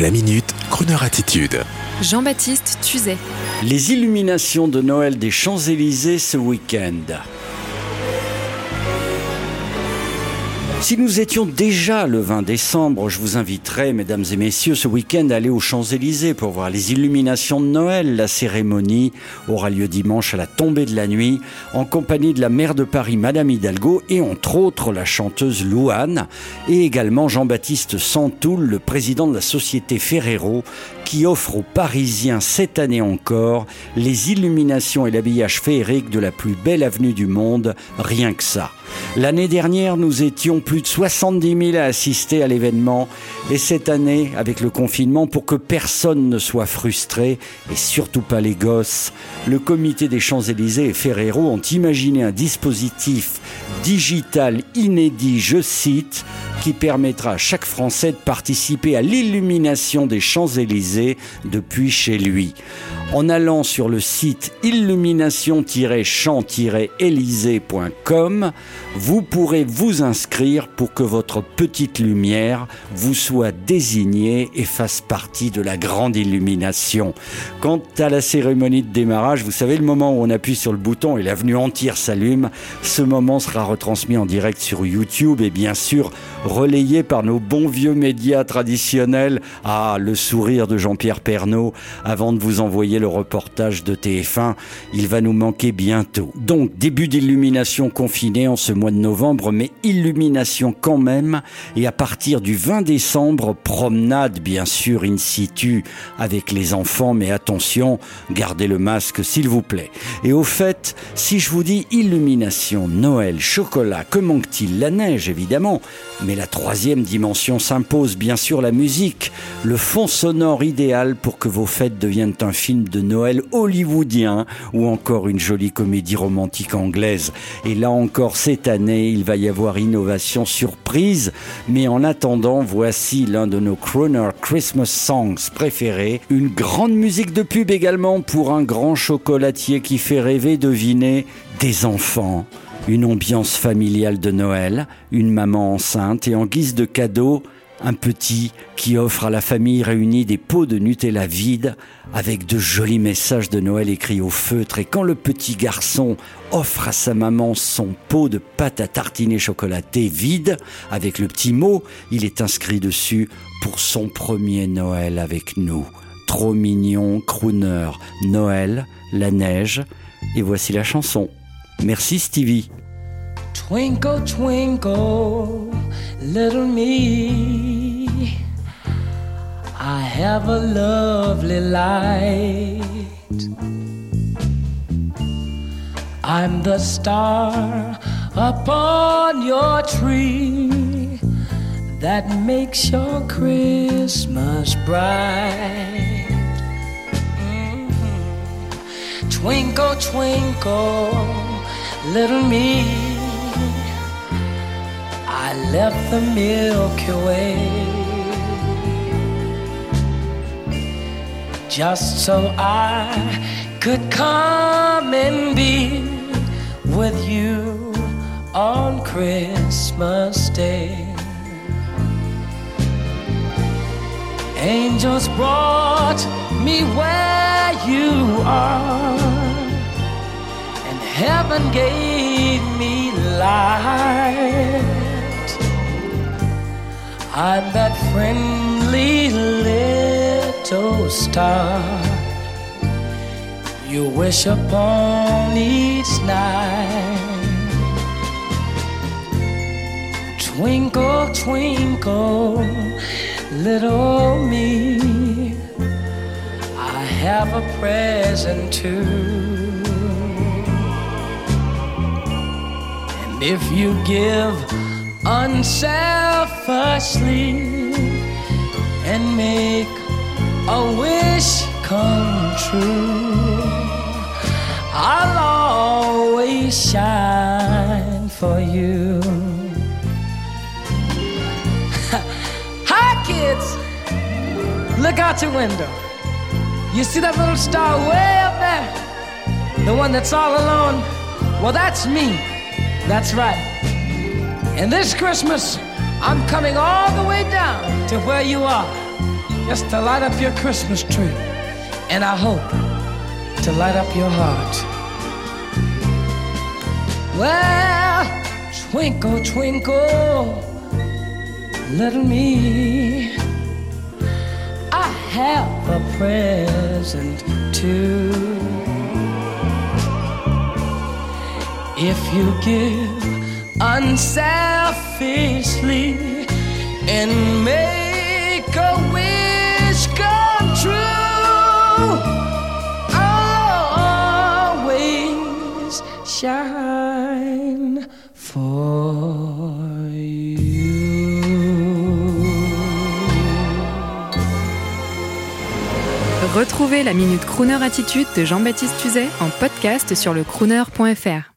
La minute, Kroneur attitude. Jean-Baptiste Tuzet. Les illuminations de Noël des Champs-Élysées ce week-end. Si nous étions déjà le 20 décembre, je vous inviterais, mesdames et messieurs, ce week-end à aller aux Champs-Élysées pour voir les illuminations de Noël. La cérémonie aura lieu dimanche à la tombée de la nuit, en compagnie de la maire de Paris, Madame Hidalgo, et entre autres la chanteuse Louane, et également Jean-Baptiste Santoul, le président de la société Ferrero, qui offre aux Parisiens cette année encore les illuminations et l'habillage féerique de la plus belle avenue du monde, rien que ça. L'année dernière, nous étions plus de 70 000 à assister à l'événement. Et cette année, avec le confinement, pour que personne ne soit frustré et surtout pas les gosses, le comité des Champs-Élysées et Ferrero ont imaginé un dispositif digital inédit, je cite, qui permettra à chaque Français de participer à l'illumination des Champs-Élysées depuis chez lui. En allant sur le site illumination-champs-élysée.com, vous pourrez vous inscrire pour que votre petite lumière vous soit désignée et fasse partie de la grande illumination. Quant à la cérémonie de démarrage, vous savez le moment où on appuie sur le bouton et l'avenue entière s'allume, ce moment sera retransmis en direct sur YouTube et bien sûr relayé par nos bons vieux médias traditionnels. Ah, le sourire de Jean-Pierre Pernaud avant de vous envoyer le reportage de TF1. Il va nous manquer bientôt. Donc, début d'illumination confinée en ce mois de novembre, mais illumination quand même. Et à partir du 20 décembre, promenade bien sûr in situ avec les enfants, mais attention, gardez le masque s'il vous plaît. Et au fait, si je vous dis illumination, Noël, chocolat, que manque-t-il? La neige évidemment, mais la troisième dimension s'impose, bien sûr la musique, le fond sonore idéal pour que vos fêtes deviennent un film de Noël hollywoodien ou encore une jolie comédie romantique anglaise. Et là encore, cette année, il va y avoir innovation surprise. Mais en attendant, voici l'un de nos Croner Christmas Songs préférés. Une grande musique de pub également pour un grand chocolatier qui fait rêver, deviner, des enfants une ambiance familiale de Noël, une maman enceinte et en guise de cadeau, un petit qui offre à la famille réunie des pots de Nutella vides avec de jolis messages de Noël écrits au feutre. Et quand le petit garçon offre à sa maman son pot de pâte à tartiner chocolatée vide avec le petit mot, il est inscrit dessus pour son premier Noël avec nous. Trop mignon, crooner, Noël, la neige. Et voici la chanson. Merci Stevie. Twinkle, twinkle, little me. I have a lovely light. I'm the star upon your tree that makes your Christmas bright. Mm-hmm. Twinkle, twinkle, little me. I left the Milky Way just so I could come and be with you on Christmas Day. Angels brought me where you are, heaven gave me light. I'm that friendly little star you wish upon each night. Twinkle, twinkle, little me, I have a present too. And if you give unselfishly and make a wish come true. I'll always shine for you. Hi, kids! Look out your window. You see that little star way up there? The one that's all alone? Well, that's me. That's right. And this Christmas, I'm coming all the way down to where you are. just to light up your Christmas tree. And I hope to light up your heart. Well, twinkle, twinkle, little me. I have a present too. If you give unselfishly and make a wish come true, I'll always shine for. Retrouvez la Minute Crooner Attitude de Jean-Baptiste Tuzet en podcast sur le crooner.fr.